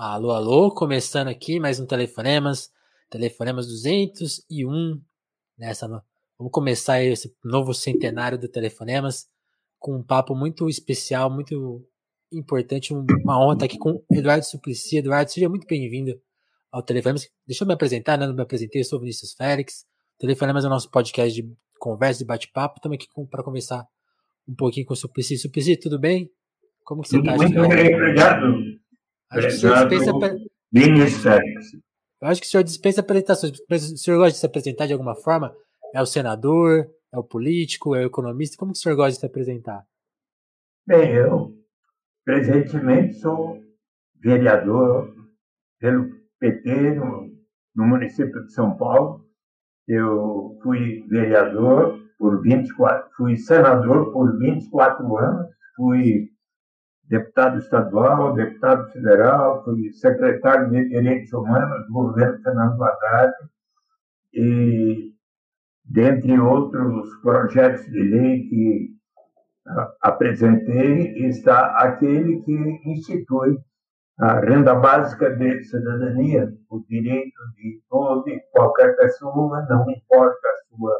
Alô, alô, começando aqui mais um Telefonemas, Telefonemas 201, nessa, vamos começar esse novo centenário do Telefonemas com um papo muito especial, muito importante, uma honra estar aqui com Eduardo Suplicy. Eduardo, seja muito bem-vindo ao Telefonemas. Deixa eu me apresentar, né? não me apresentei, eu sou Vinícius Félix. Telefonemas é o nosso podcast de conversa e bate-papo, estamos aqui para conversar um pouquinho com o Suplicy. Suplicy, tudo bem? Como que você está? Muito bem, obrigado. Acho que o senhor dispensa. Eu acho que o senhor dispensa apresentações. O senhor gosta de se apresentar de alguma forma? É o senador? É o político? É o economista? Como que o senhor gosta de se apresentar? Bem, eu presentemente sou vereador pelo PT no, no município de São Paulo. Eu fui vereador por 24, fui senador por 24 anos, fui deputado estadual, deputado federal, fui secretário de Direitos Humanos do governo Fernando Haddad e, dentre outros projetos de lei que apresentei, está aquele que institui a renda básica de cidadania, o direito de toda e qualquer pessoa, não importa a sua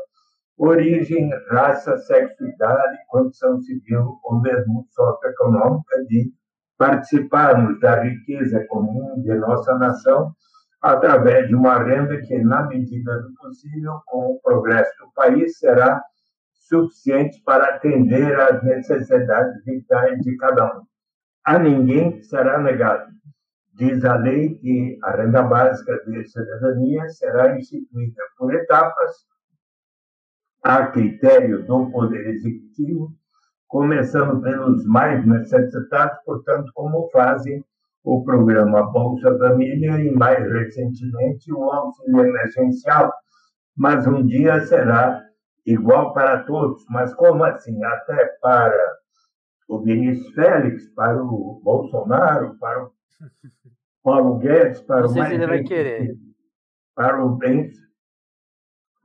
origem, raça, sexualidade, condição civil ou mesmo socioeconômica de participarmos da riqueza comum de nossa nação através de uma renda que, na medida do possível, com o progresso do país, será suficiente para atender às necessidades vitais de cada um. A ninguém será negado. Diz a lei que a renda básica de cidadania será instituída por etapas a critério do Poder Executivo, começando pelos mais necessitados, portanto, como fazem o programa Bolsa Família e, mais recentemente, o auxílio emergencial. Mas um dia será igual para todos. Mas como assim? Até para o Vinícius Félix, para o Bolsonaro, para o Paulo Guedes, para o mais vai querer. para o bem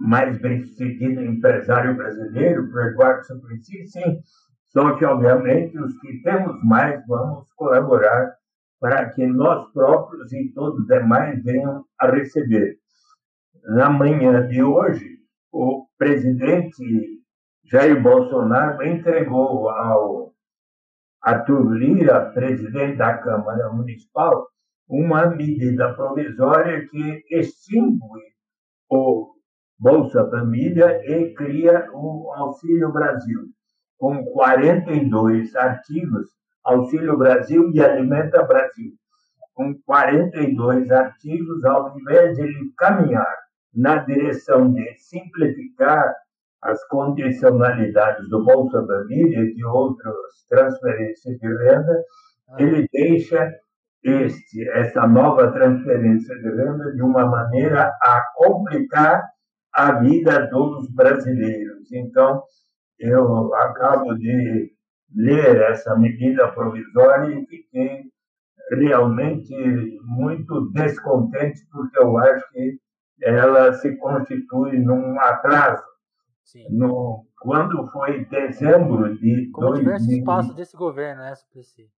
mais bem-sucedido empresário brasileiro, o Eduardo Suplicy, sim. Só que, obviamente, os que temos mais vamos colaborar para que nós próprios e todos os demais venham a receber. Na manhã de hoje, o presidente Jair Bolsonaro entregou ao Arthur Lira, presidente da Câmara Municipal, uma medida provisória que extingue o Bolsa Família e cria o Auxílio Brasil, com 42 artigos, Auxílio Brasil e Alimenta Brasil, com 42 artigos, ao invés de ele caminhar na direção de simplificar as condicionalidades do Bolsa Família e de outras transferências de renda, ah. ele deixa este, essa nova transferência de renda de uma maneira a complicar a vida dos brasileiros. Então, eu acabo de ler essa medida provisória e fiquei realmente muito descontente, porque eu acho que ela se constitui num atraso. No, quando foi dezembro de. Como 2000... diversos passos desse governo, né, Suplicy?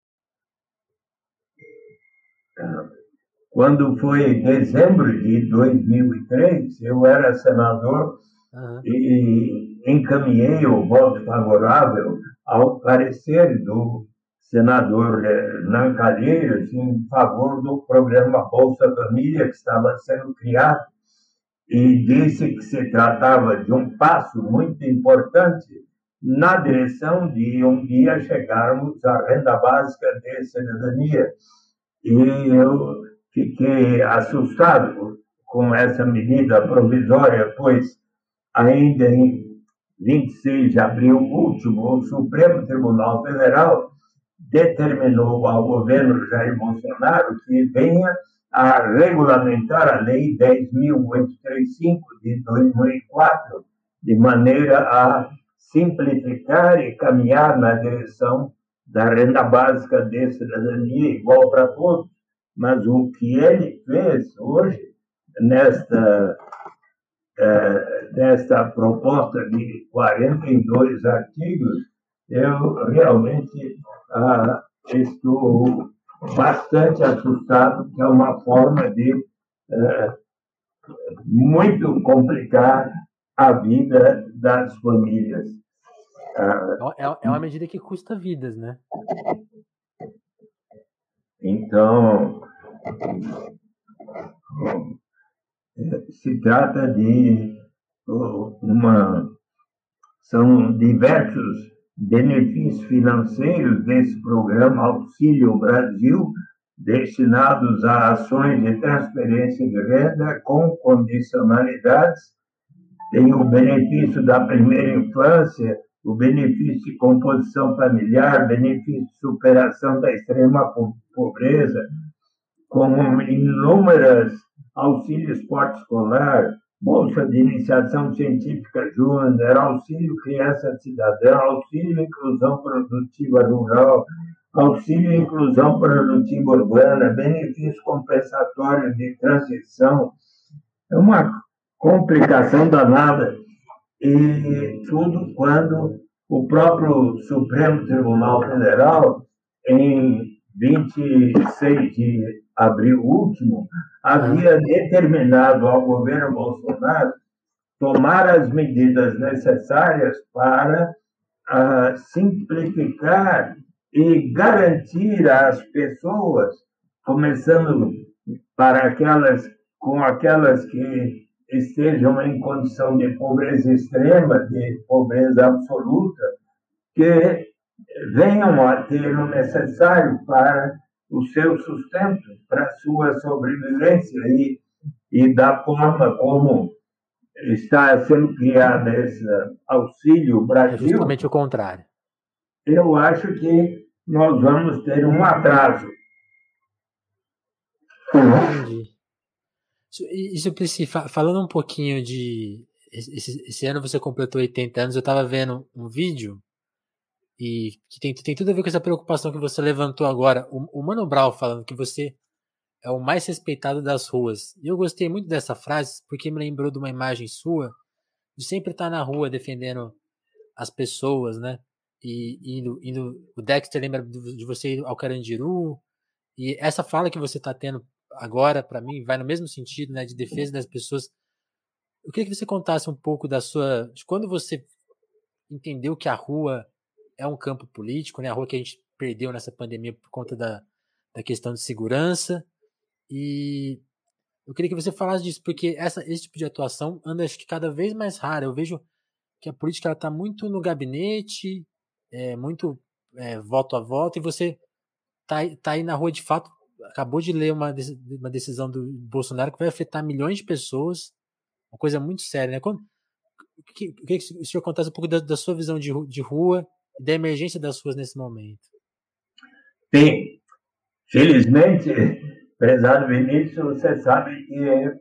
Quando foi em dezembro de 2003, eu era senador uhum. e encaminhei o voto favorável ao parecer do senador Nan Calheiros em favor do programa Bolsa Família que estava sendo criado e disse que se tratava de um passo muito importante na direção de um dia chegarmos à renda básica de cidadania. E eu fiquei assustado com essa medida provisória, pois ainda em 26 de abril último, o Supremo Tribunal Federal determinou ao governo Jair Bolsonaro que venha a regulamentar a Lei 10.835 de 2004, de maneira a simplificar e caminhar na direção da renda básica de cidadania igual para todos, mas o que ele fez hoje, nesta, é, nesta proposta de 42 artigos, eu realmente ah, estou bastante assustado, que é uma forma de é, muito complicar a vida das famílias. É, é uma medida que custa vidas, né? Então, se trata de uma. São diversos benefícios financeiros desse programa Auxílio Brasil, destinados a ações de transferência de renda com condicionalidades. Tem o benefício da primeira infância, o benefício de composição familiar, benefício de superação da extrema pobreza, com inúmeras auxílio esporte escolar, bolsa de iniciação científica júnior, auxílio criança cidadã, auxílio inclusão produtiva rural, auxílio inclusão produtiva urbana, benefício compensatório de transição. É uma complicação danada. E tudo quando o próprio Supremo Tribunal Federal, em 26 de abril último, havia determinado ao governo Bolsonaro tomar as medidas necessárias para uh, simplificar e garantir às pessoas, começando para aquelas com aquelas que estejam em condição de pobreza extrema, de pobreza absoluta, que venham a ter o necessário para o seu sustento, para a sua sobrevivência e, e da forma como está sendo criado esse auxílio é Brasil. É justamente o contrário. Eu acho que nós vamos ter um atraso. Entendi. Isso, isso falando um pouquinho de. Esse, esse, ano você completou 80 anos, eu estava vendo um vídeo e que tem, tem tudo a ver com essa preocupação que você levantou agora. O, o Mano Brown falando que você é o mais respeitado das ruas. E eu gostei muito dessa frase porque me lembrou de uma imagem sua de sempre estar na rua defendendo as pessoas, né? E indo, indo o Dexter lembra de você ir ao Carandiru. E essa fala que você está tendo agora, para mim, vai no mesmo sentido, né? De defesa das pessoas. Eu queria que você contasse um pouco da sua. de quando você entendeu que a rua é um campo político, né? A rua que a gente perdeu nessa pandemia por conta da, da questão de segurança. E eu queria que você falasse disso, porque essa, esse tipo de atuação anda acho que cada vez mais rara. Eu vejo que a política está muito no gabinete, é, muito é, voto a voto, e você tá, tá aí na rua de fato. Acabou de ler uma, uma decisão do Bolsonaro que vai afetar milhões de pessoas, uma coisa muito séria, né? Quando, que, que o senhor contasse um pouco da, da sua visão de, de rua da emergência das ruas nesse momento? Sim. Felizmente, prezado Vinícius, você sabe que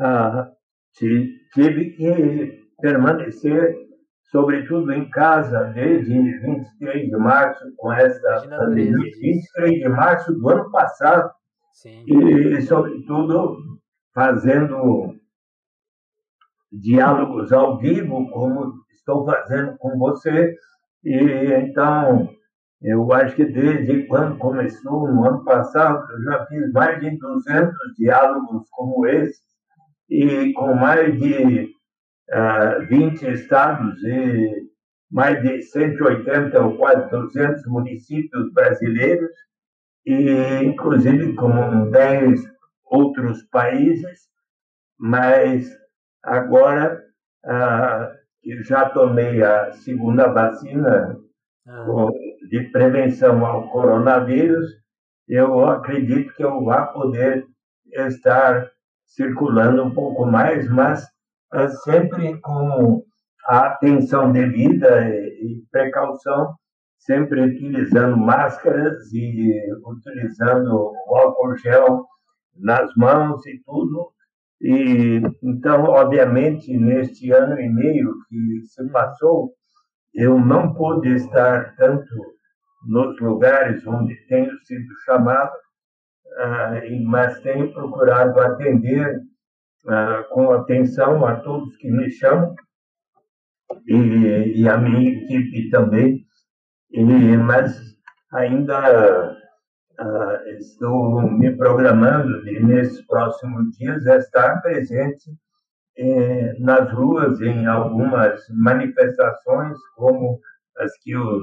ah, tive que permanecer, sobretudo em casa, desde 23 de março, com essa pandemia. 23 de março do ano passado. Sim. E, sobretudo, fazendo diálogos ao vivo, como estou fazendo com você, e então, eu acho que desde quando começou, no ano passado, eu já fiz mais de 200 diálogos como esse, e com mais de uh, ah, 20 estados e mais de 180 ou quase 200 municípios brasileiros, e inclusive com 10 outros países, mas agora uh, que já tomei a segunda vacina ah. de prevenção ao coronavírus, eu acredito que eu vá poder estar circulando um pouco mais, mas é sempre com a atenção devida e precaução, sempre utilizando máscaras e utilizando o álcool gel nas mãos e tudo, e, então, obviamente, neste ano e meio que se passou, eu não pude estar tanto nos lugares onde tenho sido chamado, uh, mas tenho procurado atender uh, com atenção a todos que me chamam e, e a minha equipe também. E, mas ainda uh, estou me programando de, nesses próximos dias, estar presente eh, nas ruas em algumas manifestações, como as que os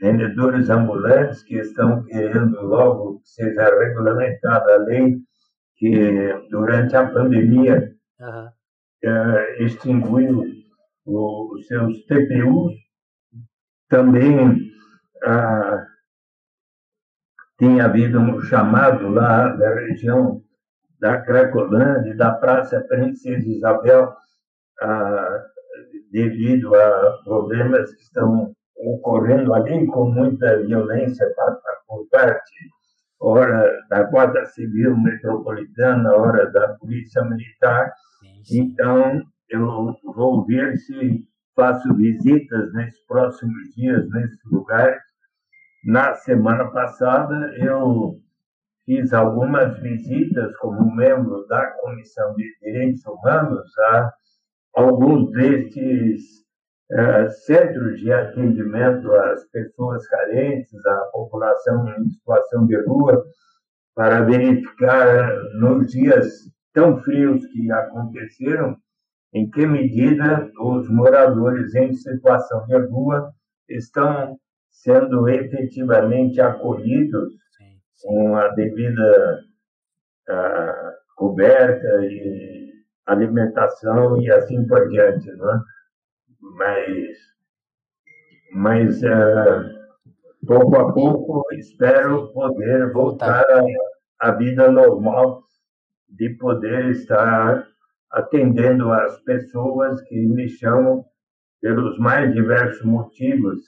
vendedores ambulantes que estão querendo logo que seja regulamentada a lei que durante a pandemia uhum. uh, extinguiu os seus TPUs, também uh, tinha havido um chamado lá da região da Cracolândia, da Praça Princesa Isabel, ah, devido a problemas que estão ocorrendo ali com muita violência por parte, ora da Guarda Civil Metropolitana, ora da Polícia Militar. Então, eu vou ver se faço visitas nesses próximos dias nesses lugares na semana passada, eu fiz algumas visitas como membro da Comissão de Direitos Humanos a alguns destes uh, centros de atendimento às pessoas carentes, à população em situação de rua, para verificar nos dias tão frios que aconteceram em que medida os moradores em situação de rua estão sendo efetivamente acolhidos sim, com a devida uh, coberta e alimentação e assim por diante, não é? Mas, mas uh, pouco a pouco espero poder voltar à vida normal de poder estar atendendo as pessoas que me chamam pelos mais diversos motivos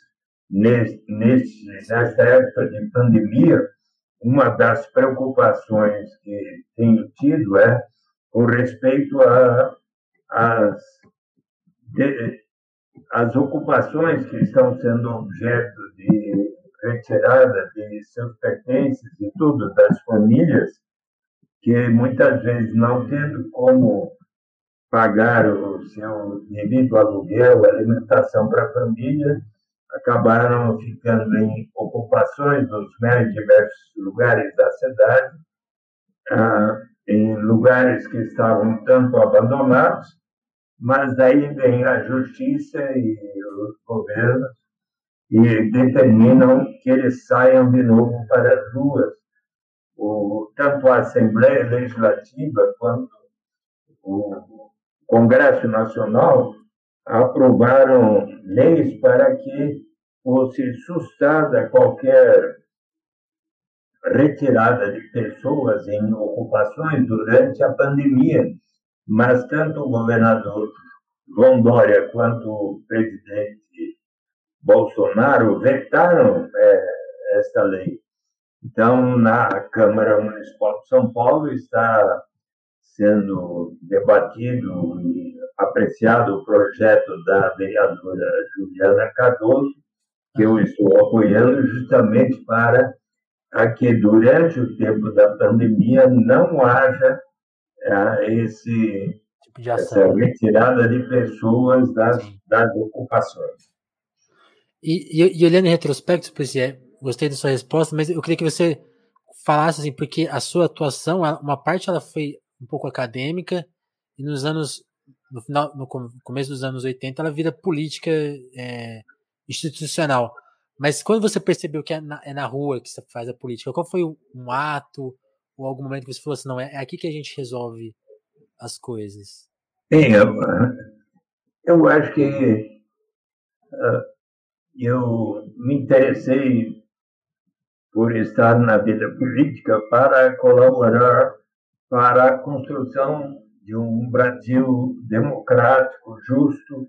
nessa época de pandemia, uma das preocupações que tenho tido é com respeito às as ocupações que estão sendo objeto de retirada de seus pertences e tudo das famílias, que muitas vezes não tendo como pagar o seu devido aluguel, alimentação para a família, acabaram ficando em ocupações nos mais diversos lugares da cidade, ah, em lugares que estavam tanto abandonados, mas daí vem a justiça e os governos e determinam que eles saiam de novo para as ruas. O, tanto a Assembleia Legislativa quanto o Congresso Nacional aprovaram leis para que fosse sustada qualquer retirada de pessoas em ocupações durante a pandemia, mas tanto o governador João Dória quanto o presidente Bolsonaro vetaram é, esta lei. Então, na Câmara Municipal de São Paulo está sendo debatido e apreciado o projeto da vereadora Juliana Cardoso, que eu estou apoiando justamente para que durante o tempo da pandemia não haja é, esse tipo essa né? retirada de pessoas das, das ocupações. E, e, e, olhando em retrospecto, é, gostei da sua resposta, mas eu queria que você falasse assim, porque a sua atuação, uma parte ela foi um pouco acadêmica e nos anos no final no começo dos anos 80 ela vira política é, institucional. Mas quando você percebeu que é na, é na, rua que você faz a política qual foi um ato ou algum momento que você falou assim não é, é aqui que a gente resolve as coisas Bem, eu, eu acho que uh, eu me interessei por estar na vida política para colaborar para a construção de um Brasil democrático, justo,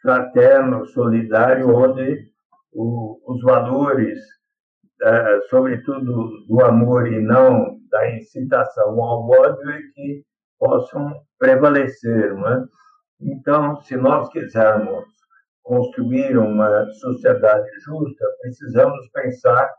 fraterno, solidário, onde o, os valores, é, sobretudo do amor e não da incitação ao ódio, é que possam prevalecer. Não é? Então, se nós quisermos construir uma sociedade justa, precisamos pensar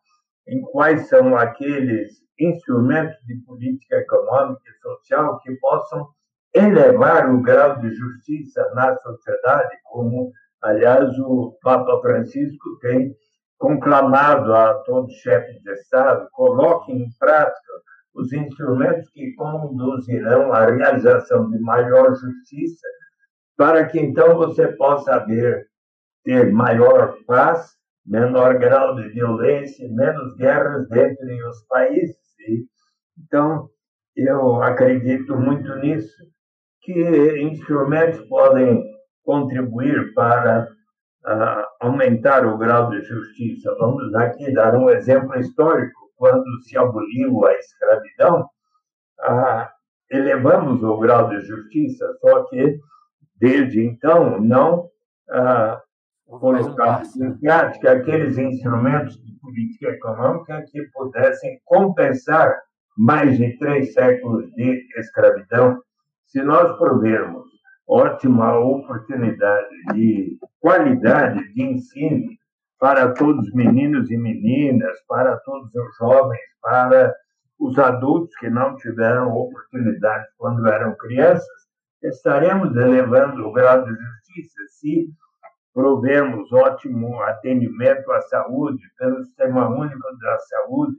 em quais são aqueles instrumentos de política econômica e social que possam elevar o grau de justiça na sociedade, como, aliás, o Papa Francisco tem conclamado a todos os chefes de Estado, coloquem em prática os instrumentos que conduzirão à realização de maior justiça, para que então você possa haver, ter maior paz, menor grau de violência, menos guerras entre os países. Então, eu acredito muito nisso, que instrumentos podem contribuir para uh, aumentar o grau de justiça. Vamos aqui dar um exemplo histórico. Quando se aboliu a escravidão, uh, elevamos o grau de justiça, só que, desde então, não uh, colocamos em prática aqueles instrumentos de política econômica que pudessem compensar mais de três séculos de escravidão. Se nós provermos ótima oportunidade de qualidade de ensino para todos os meninos e meninas, para todos os jovens, para os adultos que não tiveram oportunidade quando eram crianças, estaremos elevando o grau de justiça se provermos ótimo atendimento à saúde pelo Sistema Único da Saúde,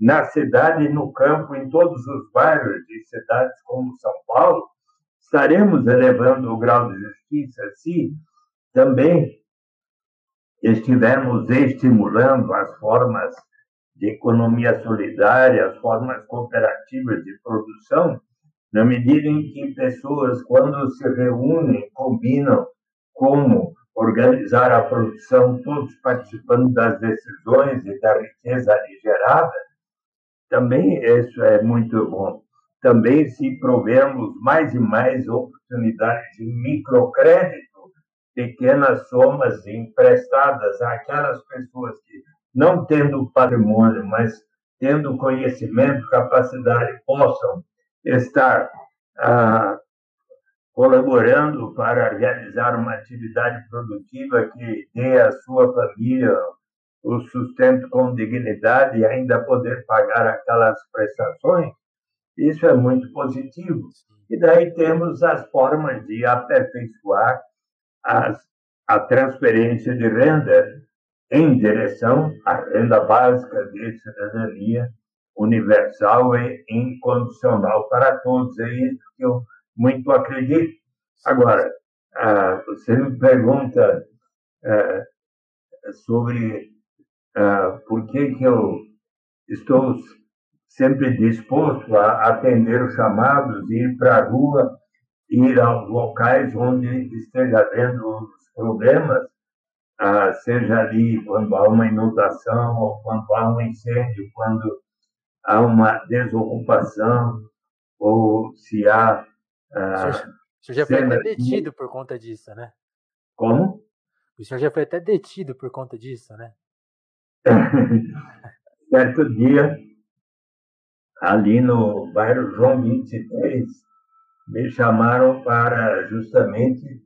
na cidade e no campo, em todos os bairros de cidades como São Paulo, estaremos elevando o grau de justiça se também estivermos estimulando as formas de economia solidária, as formas cooperativas de produção, na medida em que pessoas, quando se reúnem, combinam como organizar a produção, todos participando das decisões e da riqueza gerada, também isso é muito bom. Também se provermos mais e mais oportunidades de microcrédito, pequenas somas emprestadas àquelas pessoas que, não tendo patrimônio, mas tendo conhecimento, capacidade, possam estar ah, colaborando para realizar uma atividade produtiva que dê à sua família o sustento com dignidade e ainda poder pagar aquelas prestações, isso é muito positivo. E daí temos as formas de aperfeiçoar as, a transferência de renda em direção à renda básica de cidadania universal e incondicional para todos. É isso que eu muito acredito. Agora, ah, você me pergunta ah, sobre ah, por que, que eu estou sempre disposto a atender os chamados, ir para a rua, ir aos locais onde esteja havendo os problemas, seja ali quando há uma inundação, ou quando há um incêndio, quando há uma desocupação, ou se há. Ah, o senhor já foi até detido por conta disso, né? Como? O senhor já foi até detido por conta disso, né? certo dia, ali no bairro João 23, me chamaram para justamente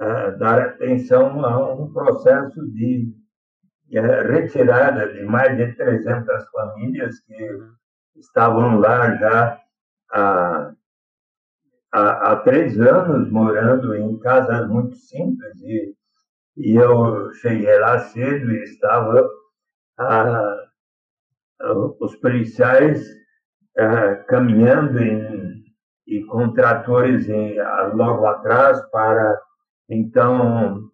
uh, dar atenção a um processo de uh, retirada de mais de 300 famílias que estavam lá já há, há, há três anos, morando em casas muito simples. E, e eu cheguei lá cedo e estava. Uh, os policiais uh, caminhando em, e com tratores em, logo atrás para então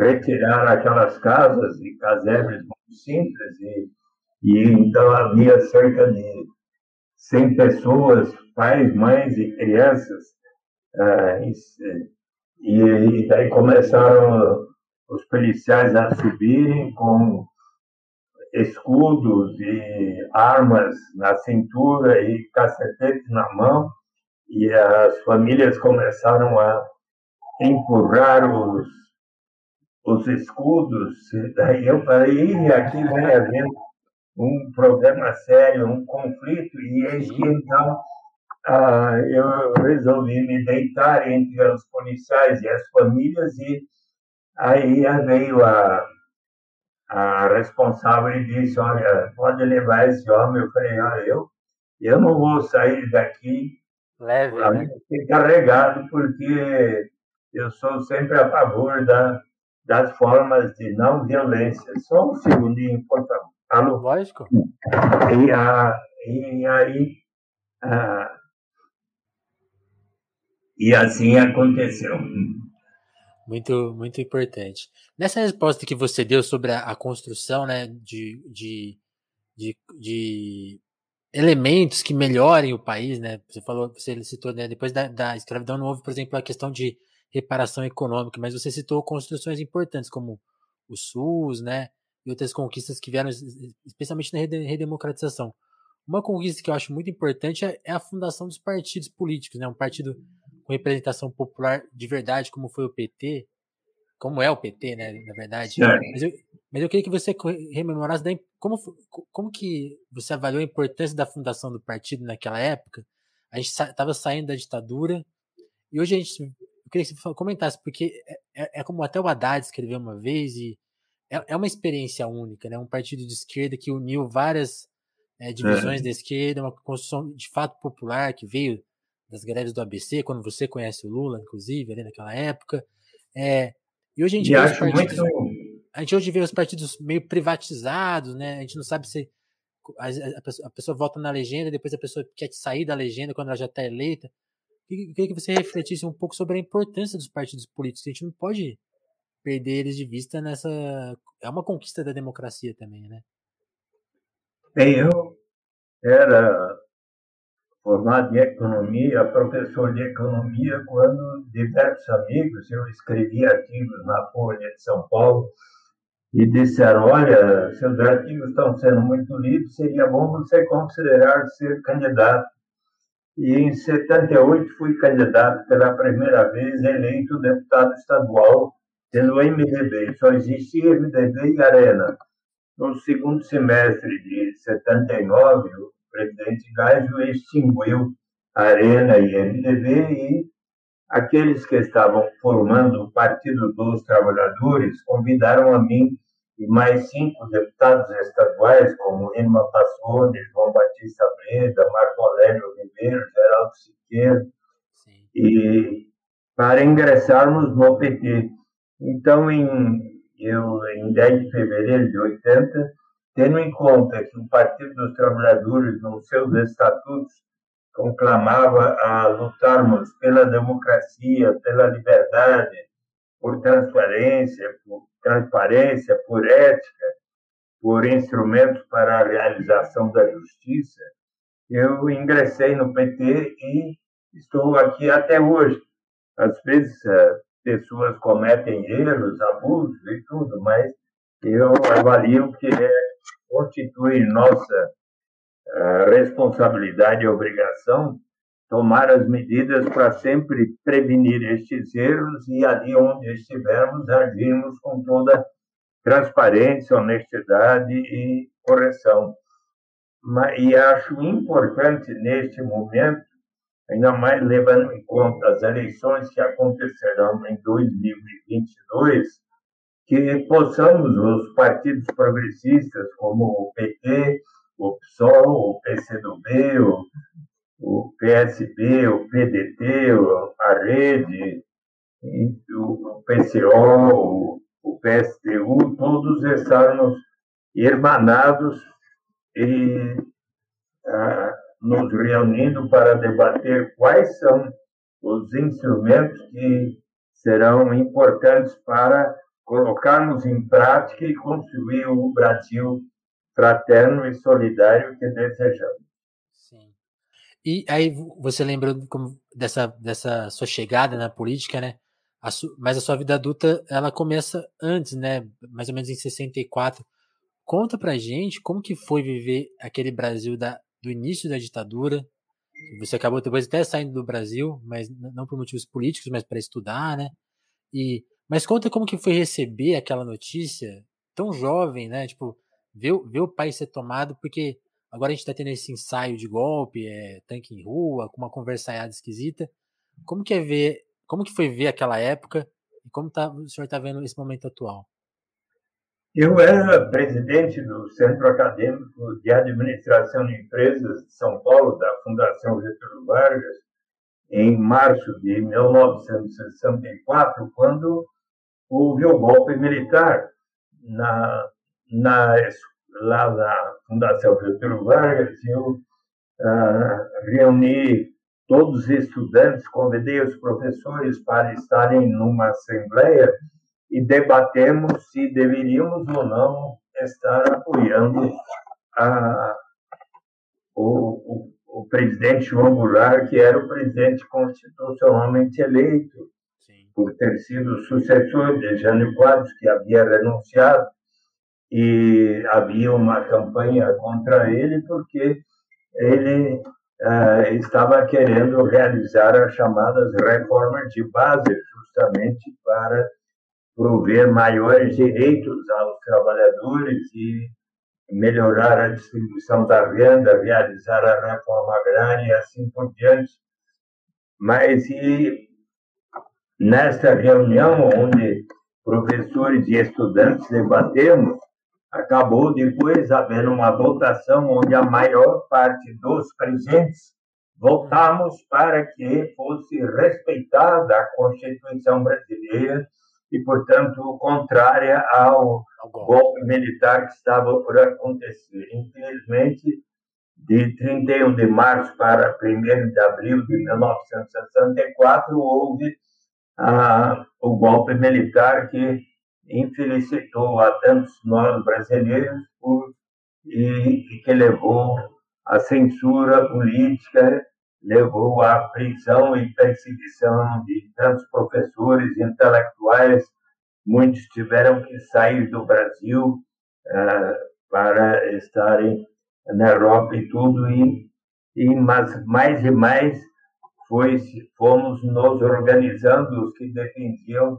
retirar aquelas casas e casebres muito simples e, e então havia cerca de 100 pessoas, pais, mães e crianças uh, e, e daí começaram os policiais a subirem com escudos e armas na cintura e cacetete na mão, e as famílias começaram a empurrar os, os escudos. Daí eu falei, aqui vai haver um problema sério, um conflito, e eis que então ah, eu resolvi me deitar entre os policiais e as famílias, e aí veio a a responsável disse, olha, pode levar esse homem. Eu falei, olha, eu, eu não vou sair daqui Leve, né? carregado, porque eu sou sempre a favor da das formas de não violência. Só um segundinho, por favor. Alô? Lógico. E, a, e aí. A, e assim aconteceu. Muito, muito importante. Nessa resposta que você deu sobre a, a construção né, de, de, de, de, elementos que melhorem o país, né? Você falou, você citou, né, depois da, da escravidão não houve, por exemplo, a questão de reparação econômica, mas você citou construções importantes como o SUS, né? E outras conquistas que vieram, especialmente na redemocratização. Uma conquista que eu acho muito importante é, é a fundação dos partidos políticos, né? Um partido com representação popular de verdade, como foi o PT, como é o PT, né, na verdade. Mas eu, mas eu queria que você rememorasse como, como que você avaliou a importância da fundação do partido naquela época. A gente estava saindo da ditadura e hoje a gente, eu queria que você comentasse, porque é, é, é como até o Haddad escreveu uma vez e é, é uma experiência única, né? Um partido de esquerda que uniu várias é, divisões é. da esquerda, uma construção de fato popular que veio das greves do ABC, quando você conhece o Lula, inclusive, ali naquela época. É, e hoje a gente e vê os partidos, muito... a gente hoje vê os partidos meio privatizados, né? A gente não sabe se a, a, pessoa, a pessoa vota na legenda, depois a pessoa quer sair da legenda quando ela já está eleita. Eu queria que você refletisse um pouco sobre a importância dos partidos políticos. A gente não pode perder eles de vista nessa. É uma conquista da democracia também, né? Bem, eu era formado em economia, professor de economia, quando diversos amigos, eu escrevi artigos na Folha de São Paulo, e disseram: Olha, seus artigos estão sendo muito lidos, seria bom você considerar ser candidato. E em 78 fui candidato pela primeira vez, eleito deputado estadual pelo MDB. Só existia MDB e Arena. No segundo semestre de 79, presidente Geisel extinguiu Arena e MDB e aqueles que estavam formando o Partido dos Trabalhadores convidaram a mim e mais cinco deputados estaduais, como Irma Passoni, João Batista Breda, Marco Aurélio Ribeiro, Geraldo Siqueira, e para ingressarmos no PT. Então, em, eu, em 10 de fevereiro de 80, tendo em conta que o Partido dos Trabalhadores, nos seus estatutos, conclamava a lutarmos pela democracia, pela liberdade, por transparência, por transparência, por ética, por instrumentos para a realização da justiça, eu ingressei no PT e estou aqui até hoje. Às vezes, eh, pessoas cometem erros, abusos e tudo, mas eu avalio que é constitui nossa uh, responsabilidade e obrigação tomar as medidas para sempre prevenir estes erros e ali onde estivermos agirmos com toda transparência, honestidade e correção. E acho importante neste momento, ainda mais levando em conta as eleições que acontecerão em 2022, que possamos, os partidos progressistas, como o PT, o PSOL, o PCdoB, o, o PSB, o PDT, a Rede, o PCO, o, PSTU, todos estarmos irmanados e ah, nos reunindo para debater quais são os instrumentos que serão importantes para colocarmos em prática e construir o Brasil fraterno e solidário que desejamos. Sim. E aí você lembrou dessa, dessa sua chegada na política, né? A su, mas a sua vida adulta, ela começa antes, né? Mais ou menos em 64. Conta pra gente como que foi viver aquele Brasil da, do início da ditadura. Você acabou depois até saindo do Brasil, mas não por motivos políticos, mas para estudar, né? E mas conta como que foi receber aquela notícia tão jovem, né? Tipo, ver, ver o país ser tomado, porque agora a gente tá tendo esse ensaio de golpe, é, tanque em rua, com uma conversaiada esquisita. Como que é ver, como que foi ver aquela época e como tá, o senhor está vendo esse momento atual? Eu era presidente do Centro Acadêmico de Administração de Empresas de São Paulo, da Fundação Getúlio Vargas, em março de 1964, quando houve o golpe militar na, na, lá na Fundação Getúlio Vargas. Eu uh, reuni todos os estudantes, convidei os professores para estarem numa assembleia e debatemos se deveríamos ou não estar apoiando a, o, o, o presidente João Goulart, que era o presidente constitucionalmente eleito, Sim. por ter sido sucessor de Jânio Quadros, que havia renunciado, e havia uma campanha contra ele porque ele uh, estava querendo realizar as chamadas reformas de base, justamente para prover maiores direitos aos trabalhadores e melhorar a distribuição da renda, realizar a reforma agrária e assim por diante. Mas e nesta reunião, onde professores e estudantes debatemos, acabou depois havendo uma votação onde a maior parte dos presentes votamos para que fosse respeitada a Constituição brasileira e, portanto, contrária ao, golpe militar que estava por acontecer. Infelizmente, de 31 de março para 1 de abril de 1964, houve ah, o golpe militar que infelicitou a tantos nós brasileiros por, e, e que levou à censura política, levou à prisão e perseguição de tantos professores intelectuais. Muitos tiveram que sair do Brasil uh, para estarem na Europa e tudo, e, e mas mais e mais foi, fomos nos organizando os que defendiam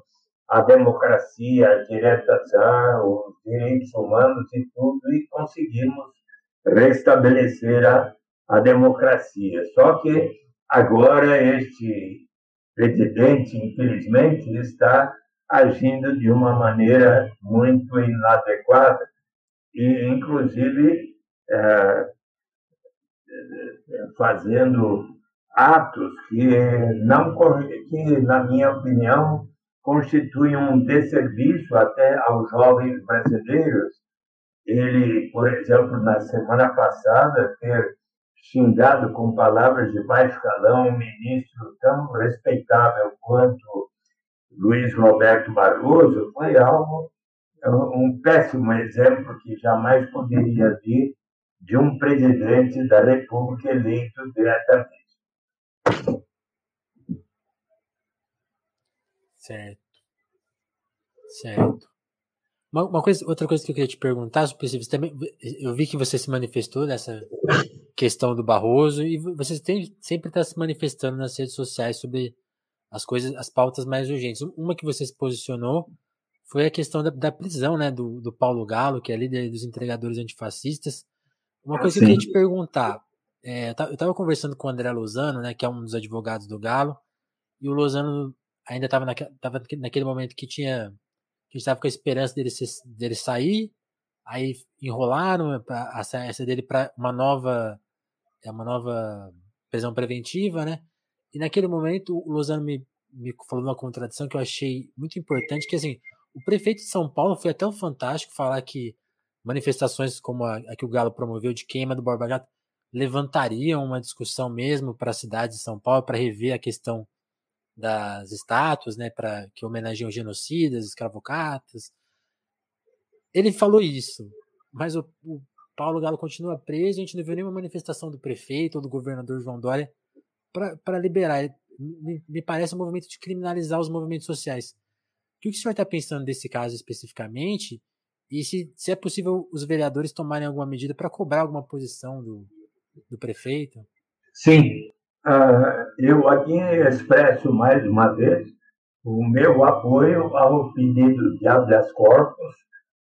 a democracia, a diretação, os direitos humanos e tudo, e conseguimos restabelecer a, a democracia. Só que agora este presidente, infelizmente, está agindo de uma maneira muito inadequada e, inclusive, é, fazendo atos que não que, na minha opinião, constitui um desserviço até aos jovens brasileiros. Ele, por exemplo, na semana passada, ter xingado com palavras de baixo calão um ministro tão respeitável quanto Luiz Roberto Barroso foi algo, um péssimo exemplo que jamais poderia vir de um presidente da República eleito diretamente. Certo. Certo. Uma, coisa, outra coisa que eu queria te perguntar, também, eu vi que você se manifestou nessa questão do Barroso e você tem, sempre está se manifestando nas redes sociais sobre as coisas, as pautas mais urgentes. Uma que você se posicionou foi a questão da, da prisão, né, do, do Paulo Galo, que é líder dos entregadores antifascistas. Uma coisa Sim. que eu queria te perguntar, é, eu estava conversando com o André Lozano, né, que é um dos advogados do Galo, e o Lozano ainda estava naque, naquele momento que tinha. Que estava com a esperança dele, ser, dele sair, aí enrolaram a saída dele para uma nova. É uma nova prisão preventiva, né? E naquele momento o Lozano me, me falou uma contradição que eu achei muito importante, que assim, o prefeito de São Paulo foi até um fantástico falar que manifestações como a, a que o Galo promoveu de queima do Borba Gato levantariam uma discussão mesmo para a cidade de São Paulo para rever a questão das estátuas, né, para que homenageiam genocidas, escravocatas. Ele falou isso, mas o, o, Paulo Galo continua preso. A gente não viu nenhuma manifestação do prefeito ou do governador João Dória para liberar. Me, me, parece um movimento de criminalizar os movimentos sociais. O que o senhor está pensando desse caso especificamente? E se, se é possível os vereadores tomarem alguma medida para cobrar alguma posição do, do prefeito? Sim, Uh, eu aqui expresso mais uma vez o meu apoio ao pedido de habeas corpus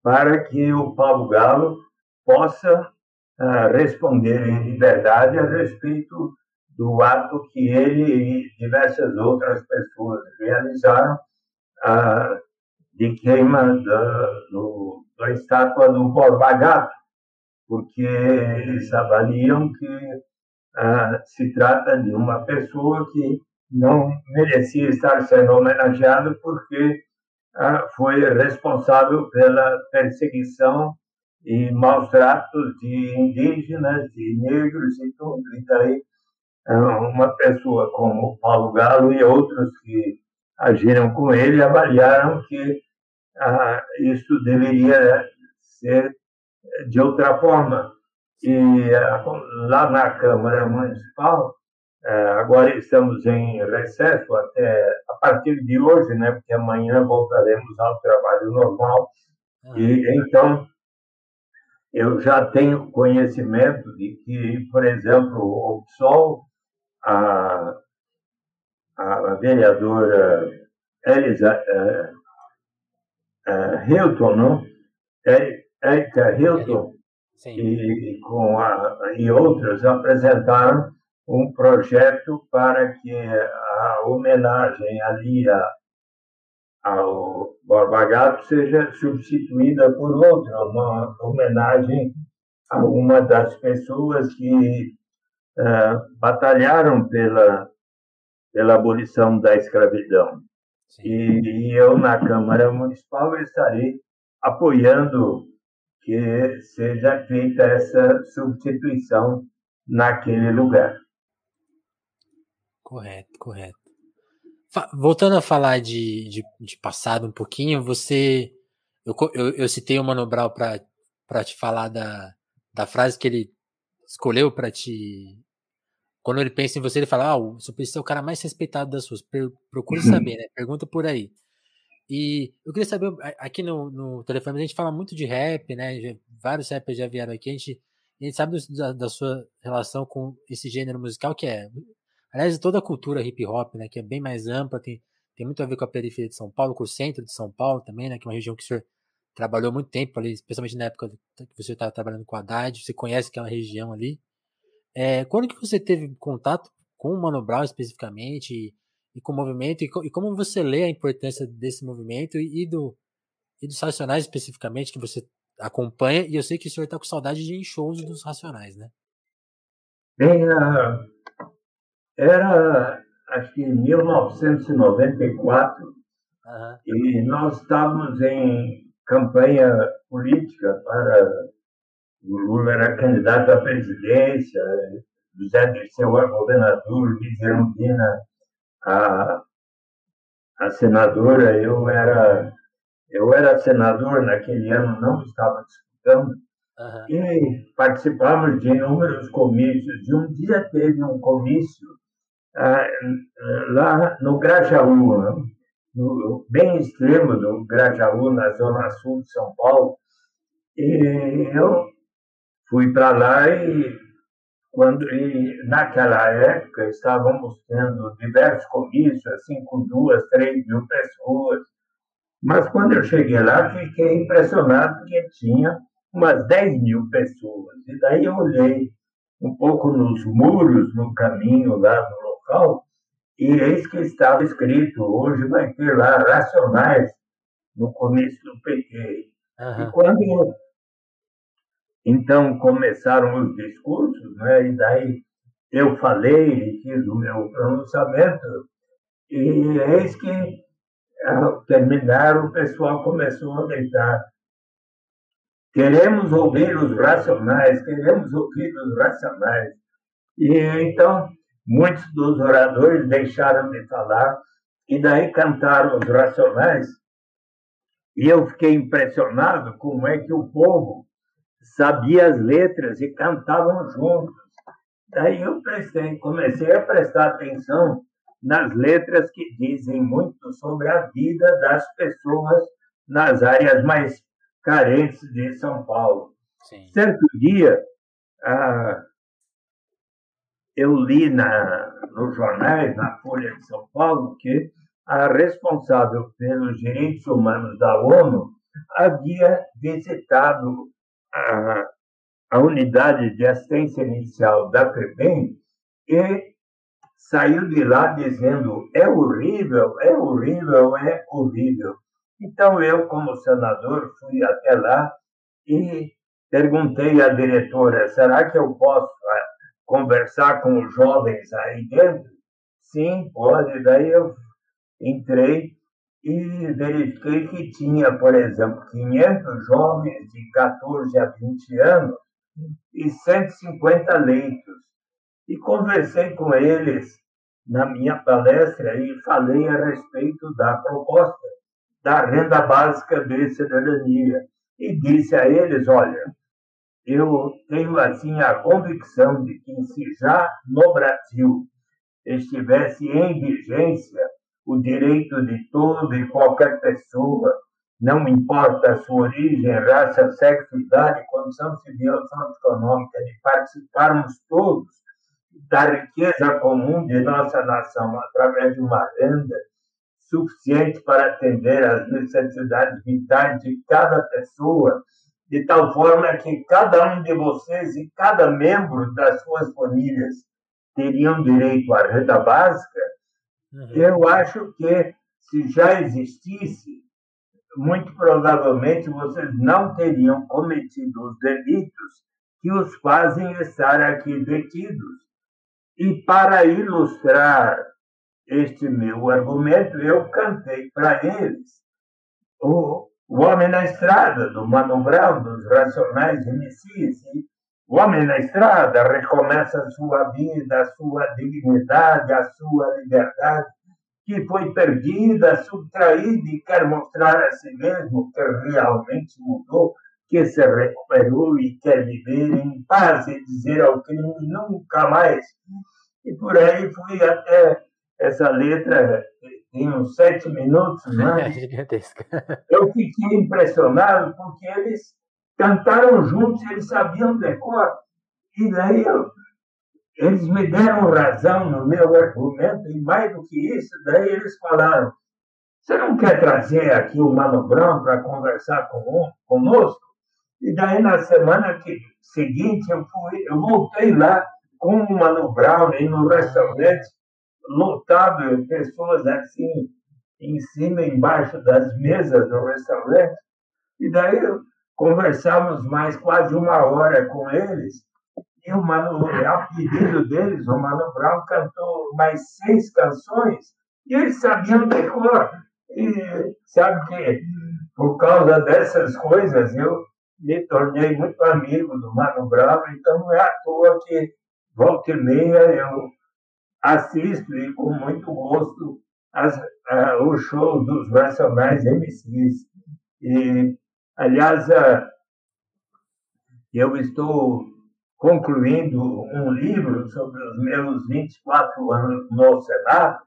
para que o Paulo Galo possa uh, responder em liberdade a respeito do ato que ele e diversas outras pessoas realizaram uh, de queima da, do, da estátua do Borba porque eles avaliam que ah, se trata de uma pessoa que não merecia estar sendo homenageada porque foi responsável pela perseguição e maus tratos de indígenas, de negros e tudo. E daí, ah, uma pessoa como Paulo Galo e outros que agiram com ele avaliaram que ah, isso deveria ser de outra forma. E ah, lá na Câmara Municipal, ah, agora estamos em recesso até a partir de hoje, né? Porque amanhã voltaremos ao trabalho normal. E então eu já tenho conhecimento de que, por exemplo, o PSOL, a, a vereadora Elisa uh, uh, Hilton, não? Erika Hilton, e, com a, e outras apresentaram um projeto para que a homenagem ali a, ao Borba Gato seja substituída por outra, uma homenagem a uma das pessoas que uh, batalharam pela, pela abolição da escravidão. E, e, eu, na Câmara Municipal, estarei apoiando que seja feita essa substituição naquele lugar. Correto, correto. Voltando a falar de, de, de, passado um pouquinho, você. Eu, eu, eu citei o Mano Brown para te falar da, da frase que ele escolheu para te. Quando ele pensa em você, ele fala: Ah, o Suplicy é o cara mais respeitado das suas. Procure saber, né? Pergunta por aí. E eu queria saber, aqui no, no telefone, a gente fala muito de rap, né? Vários rappers já vieram aqui, a gente, a gente sabe da, da sua relação com esse gênero musical que é Aliás, toda a cultura hip hop, né, que é bem mais ampla, tem, tem muito a ver com a periferia de São Paulo, com o centro de São Paulo também, né, que é uma região que o senhor trabalhou muito tempo ali, especialmente na época que você estava trabalhando com a Haddad, você conhece aquela região ali. É, quando que você teve contato com o Mano Brown especificamente e, e com o movimento, e, e, como você lê a importância desse movimento e, e do, e dos Racionais especificamente, que você acompanha, e eu sei que o senhor está com saudade de ir shows dos Racionais, né? Uh, era, acho que 1994, uhum. e nós estávamos em campanha política para. O Lula era candidato à presidência, José Dirceu era governador, Luiz Erundina a, a senadora, eu era, eu era senador naquele ano, não estava disputando, uhum. e participamos de inúmeros comícios. De um dia teve um comício lá no Grajaú, no, bem extremo do Grajaú, na zona sul de São Paulo. E eu fui para lá e, quando, e naquela época estávamos tendo diversos comícios, assim, com duas, três mil pessoas. Mas quando eu cheguei lá, fiquei impressionado porque tinha umas 10 mil pessoas. E daí eu olhei um pouco nos muros, no caminho lá no local, e eis que estava escrito, hoje vai ter lá racionais no começo do PT. Uhum. E quando então começaram os discursos, né, e daí eu falei e fiz o meu pronunciamento, e eis que ao terminar o pessoal começou a gritar queremos ouvir os racionais, queremos ouvir os racionais. E então Muitos dos oradores deixaram de falar e daí cantaram os racionais. E eu fiquei impressionado como é que o povo sabia as letras e cantavam juntos. Daí eu prestei, comecei a prestar atenção nas letras que dizem muito sobre a vida das pessoas nas áreas mais carentes de São Paulo. Sim. Certo dia, ah, eu li na, nos jornais, na Folha de São Paulo, que a responsável pelos direitos humanos da ONU havia visitado a, a unidade de assistência inicial da FEBEM e saiu de lá dizendo é horrível, é horrível, é horrível. Então eu, como senador, fui até lá e perguntei à diretora, será que eu posso conversar com os jovens aí dentro? Sim, pode. Daí eu entrei e verifiquei que tinha, por exemplo, 500 jovens de 14 a 20 anos e 150 leitos. E conversei com eles na minha palestra e falei a respeito da proposta da renda básica de cidadania. E disse a eles: olha, eu tenho assim a convicção de que se já no Brasil estivesse em vigência o direito de todo e qualquer pessoa, não importa a sua origem, raça, sexo, idade, condição civil econômica, de participarmos todos da riqueza comum de nossa nação através de uma renda suficiente para atender às necessidades vitais de cada pessoa, de tal forma que cada um de vocês e cada membro das suas famílias teriam direito à renda básica, uhum. eu acho que se já existisse, muito provavelmente vocês não teriam cometido os delitos que os fazem estar aqui detidos. E para ilustrar este meu argumento, eu cantei para eles o, o Homem na Estrada, do Mano Brown, dos Racionais MCs. O homem na estrada recomeça a sua vida, a sua dignidade, a sua liberdade, que foi perdida, subtraída e quer mostrar a si mesmo que realmente mudou, que se recuperou e quer viver em paz e dizer ao crime nunca mais. E por aí fui até essa letra, tem uns sete minutos, né? É gigantesca. Eu fiquei impressionado porque eles cantaram juntos, eles sabiam decor. E daí eu, eles me deram razão no meu argumento, e mais do que isso, daí eles falaram: você não quer trazer aqui o Mano Brown para conversar com, conosco? E daí, na semana que, seguinte, eu, fui, eu voltei lá com o Mano Brown e no restaurante, lotado, pessoas assim, em cima e embaixo das mesas do restaurante. E daí conversamos mais quase uma hora com eles, e o Mano, a pedido deles, o Mano Brown cantou mais seis canções, e eles sabiam decor. E sabe que, por causa dessas coisas, eu me tornei muito amigo do Mano Brown, então não é à toa que, volta e meia, eu assisto e com muito gosto as, uh, os shows dos Racionais MCs. E Aliás, eh, eu estou concluindo um livro sobre os meus 24 anos no Senado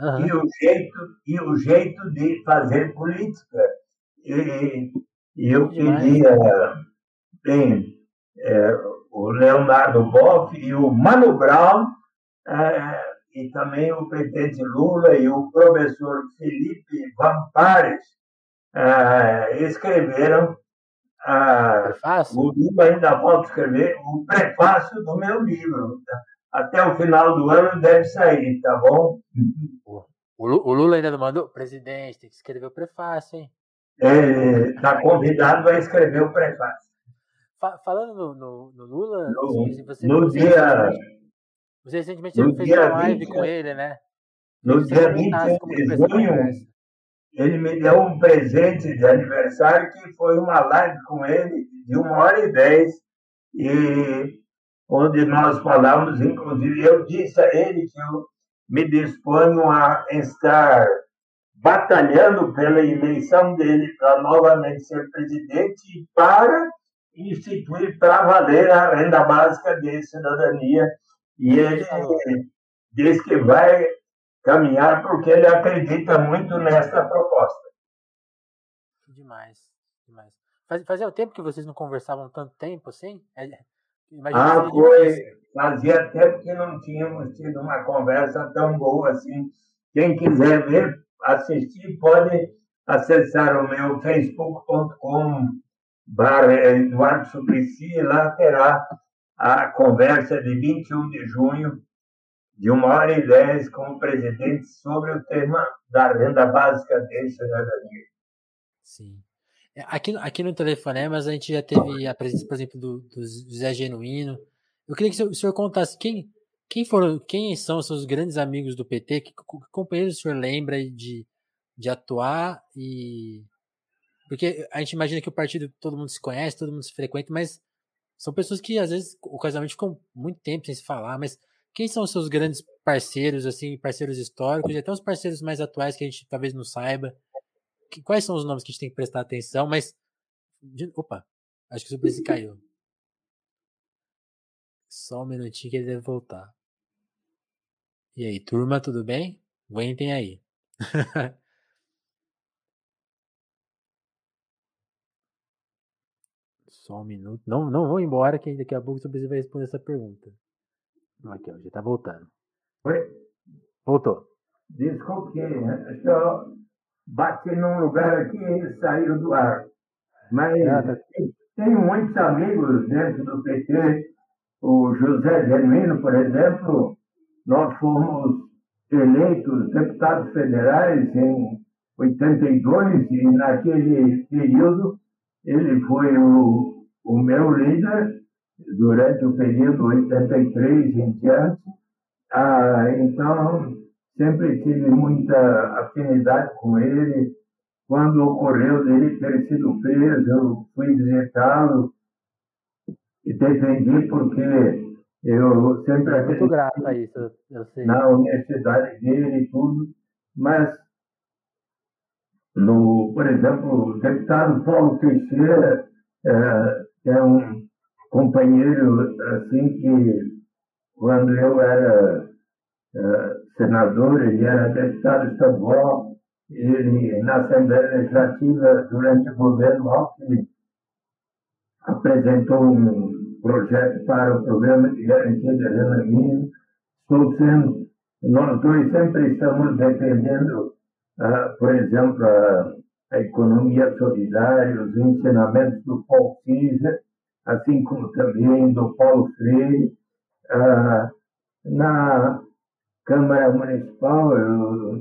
uhum. e, o jeito, e o jeito de fazer política. E, e eu queria, bem, é, o Leonardo Boff e o Mano Brown, e também o presidente Lula e o professor Felipe Vampares, ah, escreveram o livro ainda pode escrever o prefácio do meu livro. Até o final do ano deve sair, tá bom? O Lula ainda não mandou? Presidente, tem que escrever o prefácio, hein? Está é, convidado a escrever o prefácio. Falando no, no, no Lula, no, você, no você dia. Você recentemente no fez uma live 20, com ele, né? No dia 21 de junho, ele me deu um presente de aniversário que foi uma live com ele de uma hora e dez, e onde nós falamos, inclusive, eu disse a ele que eu me disponho a estar batalhando pela eleição dele para novamente ser presidente e para instituir para valer a renda básica de cidadania. E ele diz que vai caminhar porque ele acredita muito nesta proposta. Demais, demais. Faz, fazia tempo que vocês não conversavam tanto tempo assim? É, ah, foi. Fazia tempo que não tínhamos tido uma conversa tão boa assim. Quem quiser ver, assistir, pode acessar o meu facebook.com barra Eduardo Suplicy e lá terá a conversa de 21 de junho de uma hora e dez com o presidente sobre o tema da renda básica de cidadania. Sim. É, aqui, aqui no Telefonemas a gente já teve a presença, por exemplo, do, do Zé Genuíno. Eu queria que o senhor contasse quem, quem foram, quem são os seus grandes amigos do PT, que, que companheiros o senhor lembra de, de atuar e. Porque a gente imagina que o partido todo mundo se conhece, todo mundo se frequenta, mas são pessoas que às vezes ocasionalmente ficam muito tempo sem se falar, mas quem são os seus grandes parceiros, assim, parceiros históricos, e até os parceiros mais atuais que a gente talvez não saiba? Que, quais são os nomes que a gente tem que prestar atenção? Mas. De, opa, acho que o Suplicy caiu. Só um minutinho que ele deve voltar. E aí, turma, tudo bem? Aguentem aí. Só um minuto. Não, não vou embora, que daqui a pouco o Suplicy vai responder essa pergunta. Aqui, ó, já tá voltando. Oi? Voltou. Desculpe, acho que eu bati num lugar aqui e saiu do ar. Mas ah, tá... tenho muitos amigos dentro do PT. O José Genuíno, por exemplo, nós fomos eleitos deputados federais em 82 e naquele período ele foi o, o meu líder durante o período 83 em diante. Ah, então, sempre tive muita afinidade com ele. Quando ocorreu dele ter sido preso, eu fui visitá-lo e defendi porque eu sempre acreditei muito grato a isso, eu sei. na honestidade dele e tudo, mas no, por exemplo, o deputado Paulo Teixeira é, é um companheiro assim que quando eu era uh, senador, ele era deputado estadual, ele na Assembleia Legislativa durante o governo Alckmin apresentou um projeto para o programa de garantia de renda mínima. Estou sendo, nós dois sempre estamos defendendo, uh, por exemplo, a, a economia solidária, os ensinamentos do Paul Caesar, assim como também do Paulo Freire. Ah, na Câmara Municipal, eu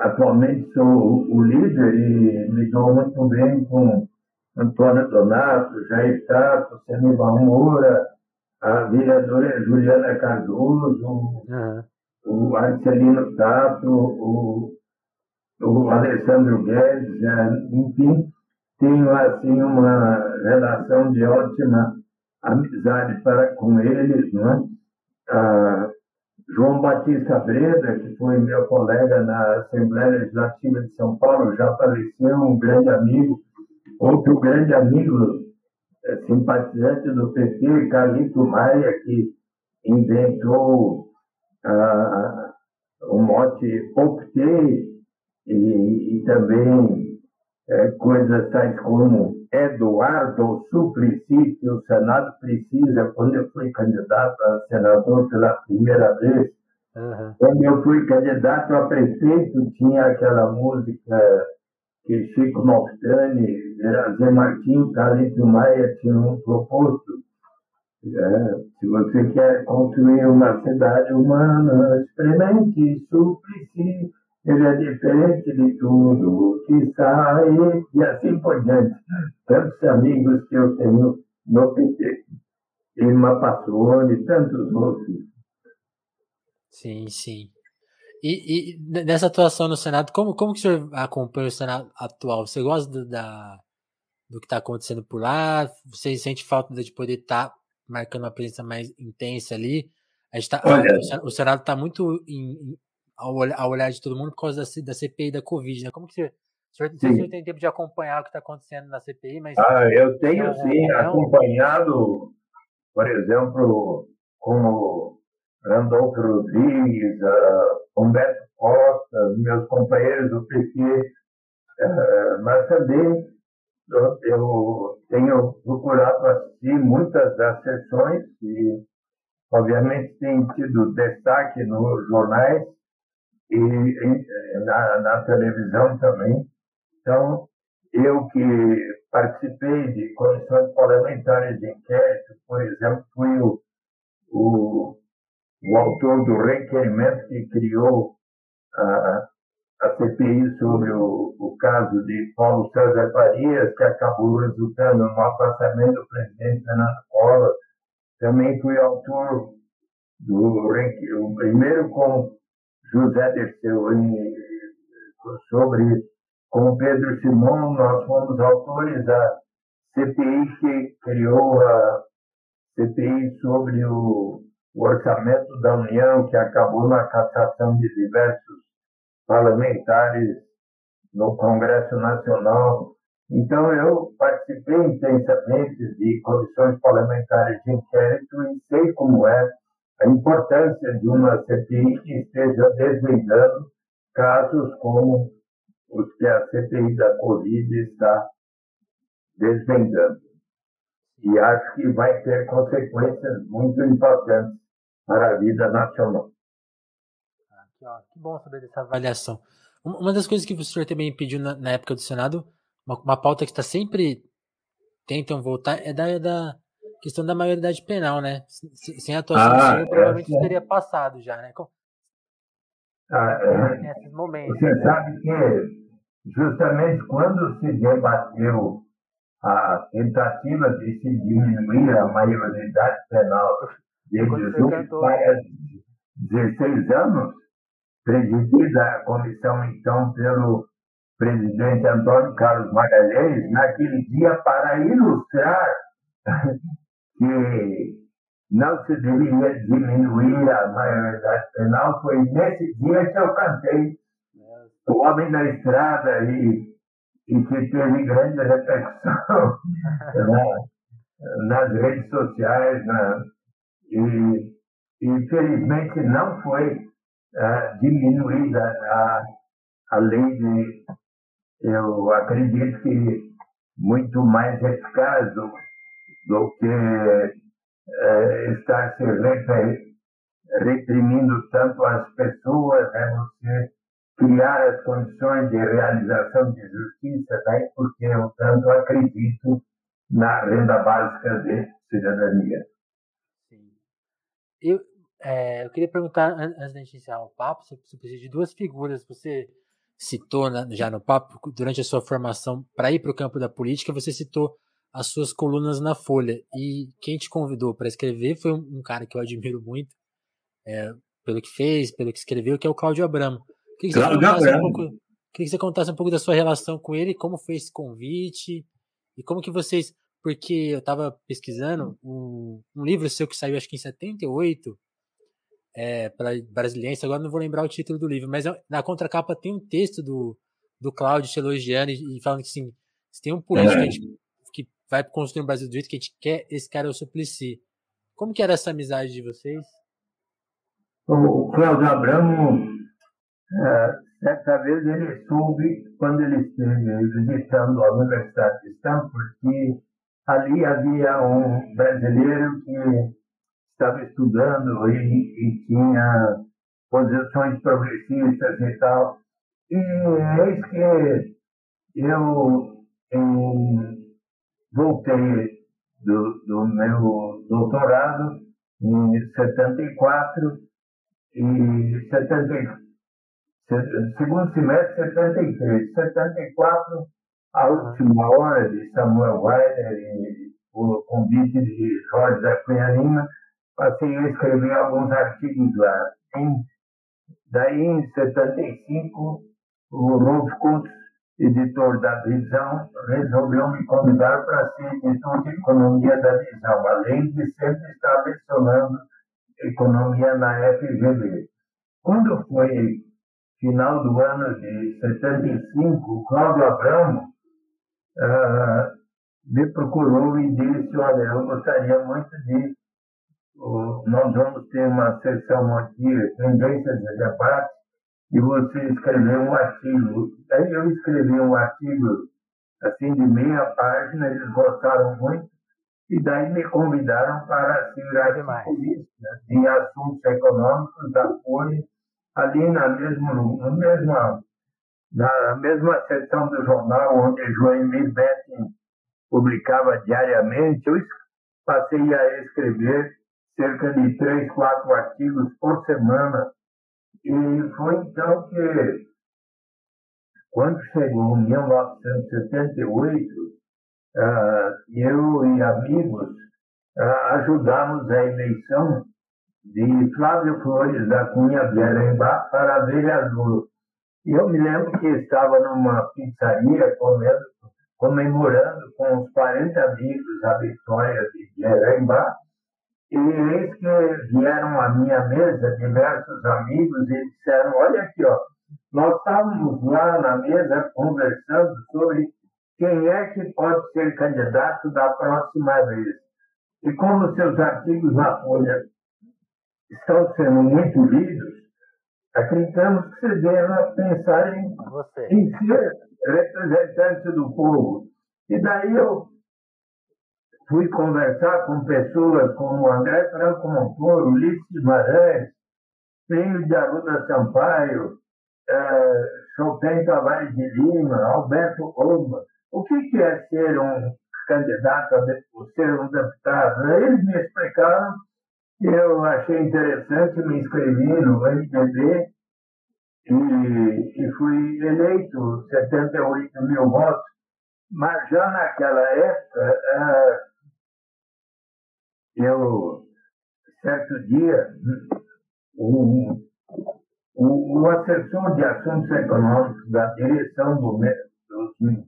atualmente sou o líder e me dou muito bem com Antônio Donato, Jair Tato, Senibal Moura, a vereadora Juliana Cardoso, uhum. o Arcelino Tato, o, o Alessandro Guedes, é, enfim, tenho assim uma relação de ótima amizade para com eles, né? Ah, João Batista Breda, que foi meu colega na Assembleia Legislativa de São Paulo, já faleceu, um grande amigo. Outro grande amigo, é, simpatizante do PT, Carlito Maia, que inventou ah, o mote Optei e, e também é, coisas tais como Eduardo Suplicy, que o Senado precisa, quando eu fui candidato a senador pela primeira vez, uhum. quando eu fui candidato a prefeito, tinha aquela música que Chico Malfitani, Zé Martins, Carlito Maia tinham proposto. É, se você quer construir uma cidade humana, experimente Suplicy ele é diferente de tudo que sai e assim por diante. Tantos amigos que eu tenho no PT. Irma Passoni, tantos outros. Sim, sim. E, e, nessa atuação no Senado, como, como que o senhor acompanha o Senado atual? Você gosta do, da, do que está acontecendo por lá? Você sente falta de poder estar tá marcando uma presença mais intensa ali? A gente tá, Olha, o Senado está muito em, ao, ao olhar de todo mundo por causa da, da CPI da Covid, né? Como que você. O senhor, o senhor tem tempo de acompanhar o que está acontecendo na CPI, mas. Ah, eu tenho sim acompanhado, por exemplo, como Randolfo Rodrigues, uh, Humberto Costa, meus companheiros do PT, uh, mas também eu, eu tenho procurado assistir muitas das sessões e, obviamente, tem tido destaque nos jornais e na, na televisão também. Então, eu que participei de comissões parlamentares de inquérito, por exemplo, fui o, o, o autor do requerimento que criou a, a CPI sobre o, o caso de Paulo César Farias, que acabou resultando no afastamento do presidente Fernando Collor. Também fui autor do o primeiro com José Dirceu, sobre, com Pedro Simão, nós fomos autores da CPI que criou a CPI sobre o, orçamento da União, que acabou na cassação de diversos parlamentares no Congresso Nacional. Então, eu participei intensamente de comissões parlamentares de inquérito e sei como é a importância de uma CPI que esteja desvendando casos como os que a CPI da Covid está desvendando. E acho que vai ter consequências muito importantes para a vida nacional. Ah, que bom saber dessa avaliação. Uma das coisas que o senhor também pediu na, na época do Senado, uma, uma pauta que está sempre tentam voltar, é da, da questão da maioridade penal, né? Sem a atuação ah, do senhor, provavelmente é. teria passado já, né? Ah, é. Nesses momentos. Você né? sabe que justamente quando se debateu a tentativa de se diminuir a maioridade penal de 18 para 16 anos, presidida a comissão, então, pelo presidente Antônio Carlos Magalhães, naquele dia, para ilustrar que não se deveria diminuir a maioridade penal, foi nesse dia que eu cantei O Homem da Estrada e, e que teve grande repercussão nas redes sociais. E, infelizmente, não foi uh, diminuída a, a lei de. Eu acredito que muito mais eficaz do, que uh, estar se reprimindo tanto as pessoas, é você criar as condições de realização de justiça, daí porque eu tanto acredito na renda básica de cidadania. Sim. Eu, é, eu queria perguntar, antes gente iniciar o papo, você, você precisa de duas figuras. Você citou né, já no papo, durante a sua formação para ir para o campo da política, você citou as suas colunas na Folha. E quem te convidou para escrever foi um, um, cara que eu admiro muito, é, pelo que fez, pelo que escreveu, que é o Cláudio Abramo. Queria que, Cláudio Abramo. Um pouco, queria que você contasse um pouco da sua relação com ele, como foi esse convite e como que vocês. Porque eu estava pesquisando um, um livro seu que saiu acho que em 78, é, para brasiliense, agora não vou lembrar o título do livro, mas é, na contracapa tem um texto do, do Cláudio te elogiando e, e falando que assim, se tem um político é. que, gente, que, vai construir um Brasil do jeito que a gente quer, esse cara é o Suplicy. Como que era essa amizade de vocês? O Cláudio Abramo, é, certa vez ele soube, quando ele esteve visitando a Universidade de Stanford, que ali havia um brasileiro que estava estudando e, e tinha posições progressistas e tal. E eis que eu em, voltei do, do meu doutorado em 74 e 70, segundo semestre 73. 74, a última hora de Samuel Weiler e o convite de Jorge da Cunha Lima, passei a escrever alguns artigos lá. Em, daí, em 75, o Rolf Kuntz, editor da Visão, resolveu me convidar para ser editor de Economia da Visão, além de sempre estar lecionando Economia na FGV. Quando foi final do ano de 75, o Cláudio Abramo uh, me procurou e disse, olha, eu gostaria muito de nós vamos ter uma sessão aqui, tendências de debate, e você escreveu um artigo. Aí eu escrevi um artigo assim de meia página, eles gostaram muito, e daí me convidaram para ser articulista de assuntos econômicos da Folha, ali na mesma, no mesma, na mesma seção do jornal onde Joemir Betting publicava diariamente, eu passei a escrever cerca de três, quatro artigos por semana. E foi então que, quando chegou 1978, uh, eu e amigos uh, ajudamos a eleição de Flávio Flores da Cunha Berenbach para vereador. Eu me lembro que estava numa pizzaria comendo, comemorando com uns 40 amigos a vitória de Jerembá. E eis que vieram à minha mesa diversos amigos e disseram: Olha aqui, ó, nós estávamos lá na mesa conversando sobre quem é que pode ser candidato da próxima vez. E como seus artigos na Folha estão sendo muito lidos, acreditamos que você deva pensar em, em ser representante do povo. E daí eu fui conversar com pessoas como André Franco Montoro, Ulisses Guimarães, Plínio de Arruda Sampaio, eh, Chopin Tavares de Lima, Alberto Oma. O que, que é ser um candidato a ser um deputado? Eles me explicaram, eu achei interessante, me inscrevi no MDB e, e fui eleito 78 mil votos, mas já naquela época, eh, eu, certo dia, um, o, o assessor de assuntos econômicos da direção do, dos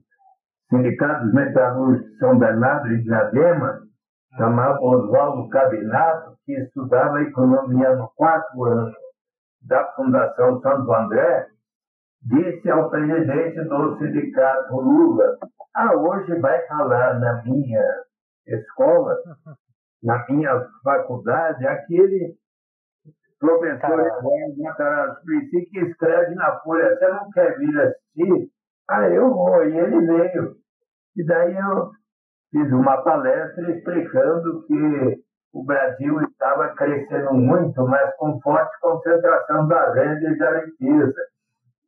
sindicatos metalúrgicos de São Bernardo e Diadema, chamado Oswaldo Cabinato, que estudava economia no quarto ano da Fundação Santo André, disse ao presidente do sindicato Lula: Ah, hoje vai falar na minha escola, na minha faculdade, aquele professor Eduardo Matarazzo que escreve na Folha: Você não quer vir assistir? Ah, eu vou. E ele veio. E daí eu fiz uma palestra explicando que o Brasil estava crescendo muito, mas com forte concentração da renda e da riqueza.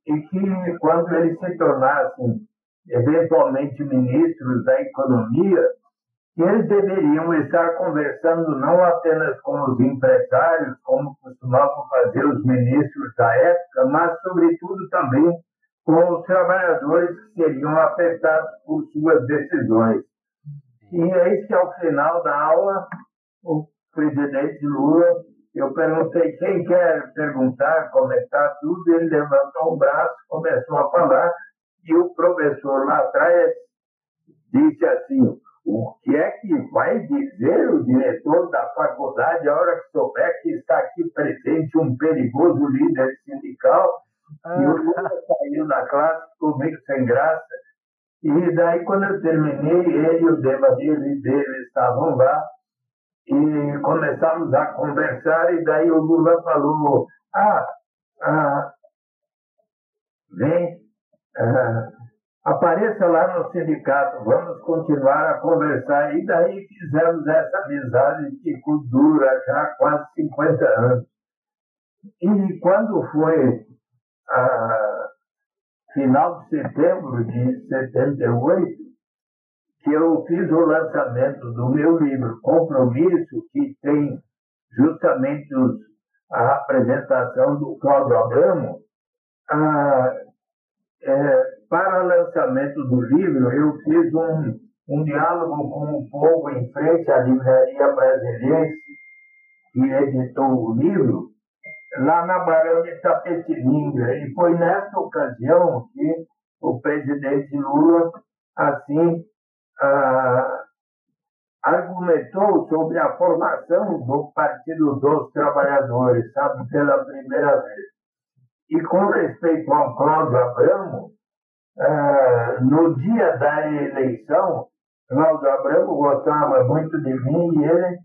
E que quando eles se tornassem eventualmente ministros da economia, eles deveriam estar conversando não apenas com os empresários, como costumavam fazer os ministros da época, mas, sobretudo, também com os trabalhadores que seriam afetados por suas decisões. E é que, ao final da aula, o presidente Lula, eu perguntei quem quer perguntar, comentar tudo, ele levantou o braço, começou a falar, e o professor lá atrás disse assim: o que é que vai dizer o diretor da faculdade a hora que souber que está aqui presente um perigoso líder sindical? E o Lula saiu da classe, meio sem graça. E daí, quando eu terminei, ele e o Devadir dele estavam lá e começamos a conversar. E daí o Lula falou: Ah, ah vem, ah, apareça lá no sindicato, vamos continuar a conversar. E daí fizemos essa amizade que dura já quase 50 anos. E quando foi a final de setembro de 78, que eu fiz o lançamento do meu livro Compromisso, que tem justamente os, a apresentação do Cláudio Abramo, a, é, para o lançamento do livro, eu fiz um, um diálogo com o povo em frente à Livraria Brasileira, que editou o livro, lá na Barão de Tapetininga. E foi nessa ocasião que o presidente Lula, assim, ah, argumentou sobre a formação do Partido dos Trabalhadores, sabe, pela primeira vez. E com respeito ao Cláudio Abramo, ah, no dia da eleição, Cláudio Abramo gostava muito de mim e ele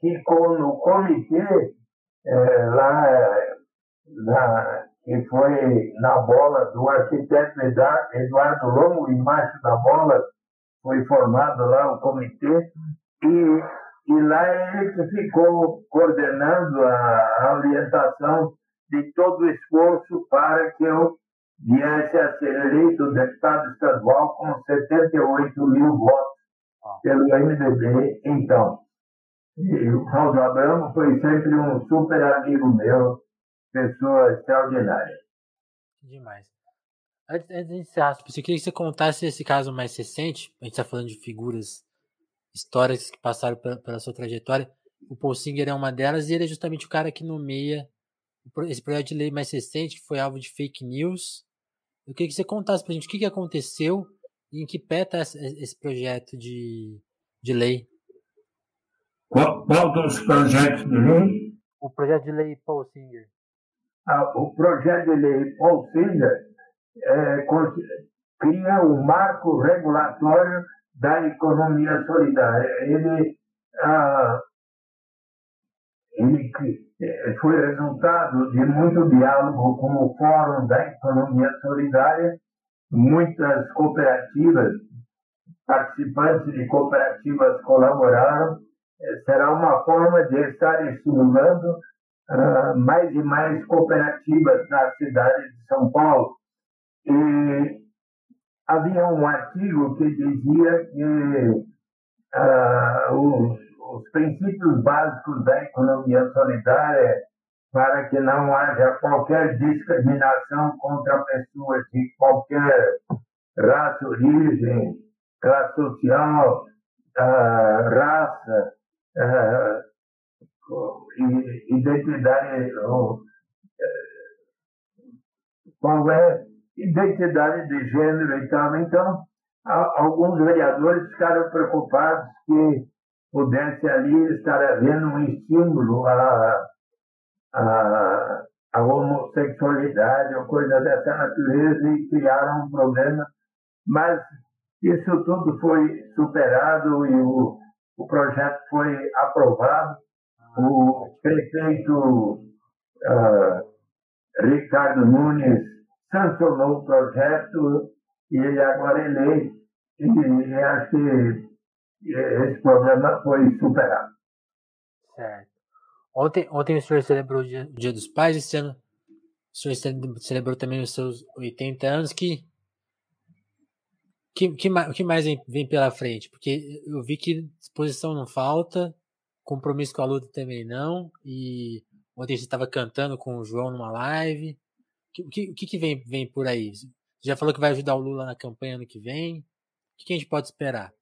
ficou no comitê eh, lá, na, que foi na bola do arquiteto Eduardo Longo, embaixo da bola foi formado lá o comitê, e, e lá ele ficou coordenando a, a orientação de todo o esforço para que eu viesse a ser eleito deputado estadual com 78 mil votos ah. pelo MDB, então. E o Cláudio Abramo foi sempre um super amigo meu, pessoa extraordinária. Demais. Antes, antes de encerrar, eu queria que você contasse esse caso mais recente. A gente está falando de figuras históricas que passaram pela, pela, sua trajetória. O Paul Singer é uma delas e ele é justamente o cara que nomeia esse projeto de lei mais recente, que foi alvo de fake news eu queria que você contasse para a gente o que, que aconteceu e em que pé está esse projeto de, de lei. Qual, qual dos projetos de lei? O projeto de lei Paul Singer. Ah, o projeto de lei Paul Singer é, cria o um marco regulatório da economia solidária. Ele, ah, ele foi resultado de muito diálogo com o Fórum da Economia Solidária, muitas cooperativas, participantes de cooperativas colaboraram. É, será uma forma de estar estimulando uh, mais e mais cooperativas na cidade de São Paulo. E havia um artigo que dizia que uh, os, princípios básicos da economia solidária para que não haja qualquer discriminação contra pessoas de qualquer raça, origem, classe social, uh, raça, uh, identidade, uh, qual é identidade de gênero e tal. Então, alguns vereadores ficaram preocupados que pudesse ali estar havendo um estímulo à, à, à homossexualidade ou coisa dessa natureza e criaram um problema. Mas isso tudo foi superado e o, o projeto foi aprovado. O prefeito uh, Ricardo Nunes sancionou o projeto e ele agora é lei. E acho que esse problema foi superado. Certo. Ontem, ontem o senhor celebrou o Dia, dos Pais, esse ano o senhor celebrou também os seus 80 anos. Que, que, que, que mais vem, vem pela frente? Porque eu vi que disposição não falta, compromisso com a luta também não, e ontem você estava cantando com o João numa live. O que, que, que vem, vem por aí? Já falou que vai ajudar o Lula na campanha ano que vem. O que, que a gente pode esperar?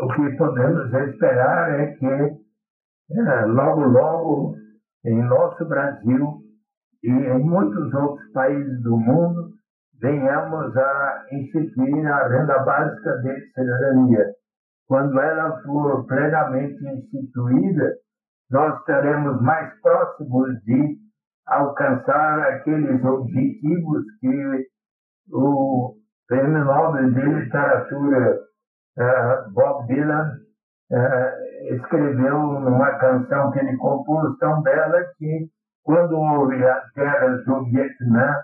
O que podemos esperar é que é, logo, logo, em nosso Brasil e em muitos outros países do mundo, venhamos a instituir a renda básica de cidadania. Quando ela for plenamente instituída, nós estaremos mais próximos de alcançar aqueles objetivos que o Prêmio Nobel de Literatura uh, Bob Dylan uh, escreveu numa canção que ele compôs tão bela que quando houve as guerras do Vietnã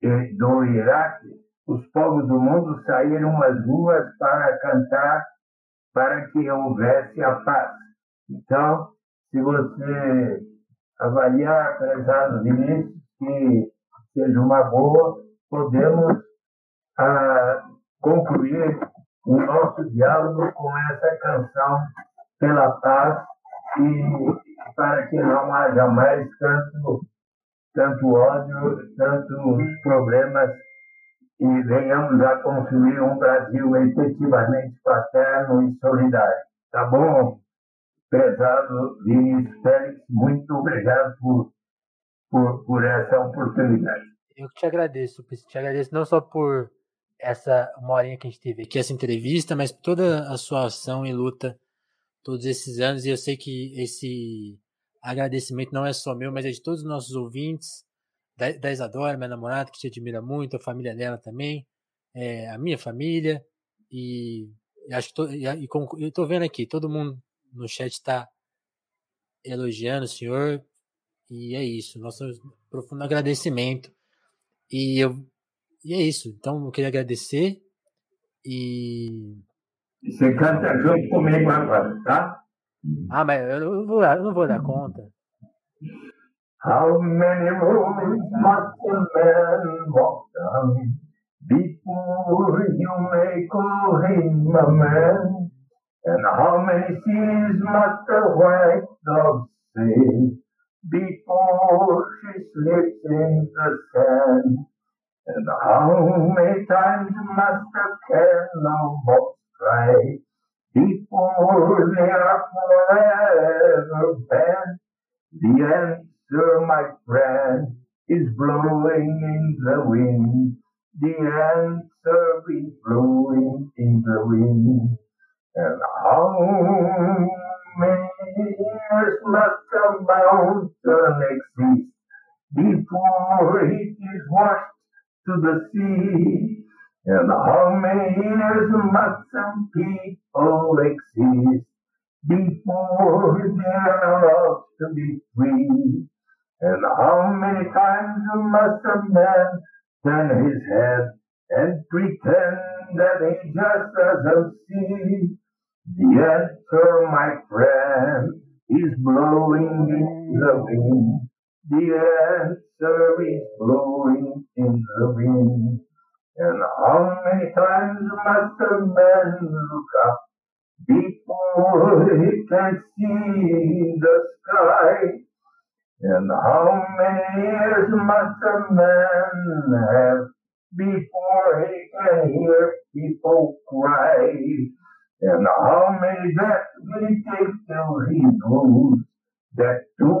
e do Iraque, os povos do mundo saíram às ruas para cantar para que houvesse a paz. Então, se você avaliar, prezado Vinícius, que seja uma boa, podemos ah, concluir o nosso diálogo com essa canção pela paz e para que não haja mais tanto, tanto ódio, tantos problemas e venhamos a construir um Brasil efetivamente fraterno e solidário. Tá bom? Prezado Vinícius Félix, muito obrigado por, por, por essa oportunidade. Eu te agradeço, te agradeço não só por essa uma horinha que a gente teve aqui, essa entrevista, mas toda a sua ação e luta todos esses anos. E eu sei que esse agradecimento não é só meu, mas é de todos os nossos ouvintes, da, da Isadora, minha namorada, que te admira muito, a família dela também, é, a minha família, e, e acho que e, e, eu tô vendo aqui, todo mundo no chat está elogiando o senhor. E é isso. Nosso profundo agradecimento. E eu e é isso. Então eu queria agradecer. E. Você canta junto comigo agora, tá? Ah, mas eu não vou, eu não vou dar conta. How many roads must a man walk down before you make him a man? And how many seas must a white dove sail before she slips in the sand? And how many times must a cannonball strike before they are forever banned? The answer, my friend, is blowing in the wind. The answer is blowing in the wind. And how many years must a mountain exist before it is washed to the sea? And how many years must some people exist before they are allowed to be free? And how many times must a man turn his head and pretend that he just doesn't see? The answer, my friend, is blowing in the wind. The answer is blowing in the wind. And how many times must a man look up before he can see the sky? And how many years must a man have before he can hear people cry? And how many deaths will it take till he knows that too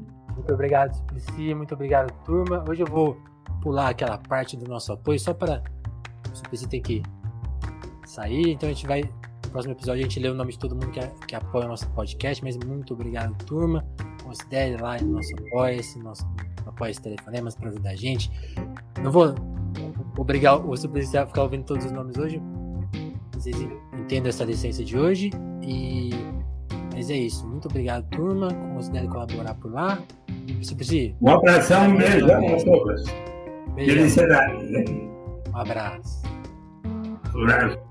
Muito obrigado, Suplicy. Muito obrigado, turma. Hoje eu vou pular aquela parte do nosso apoio só para o Suplicy ter que sair. Então a gente vai. No próximo episódio a gente lê o nome de todo mundo que, que apoia o nosso podcast. Mas muito obrigado, turma. Considere lá no nosso apoia-se, nosso apoia-se telefonemas para ajudar a gente. Não vou obrigar o Suplicy a ficar ouvindo todos os nomes hoje. Vocês entendam essa licença de hoje. E mas é isso. Muito obrigado, turma. Considere colaborar por lá. Um abração, um beijo, né, Felicidade. Um abraço. Um abraço.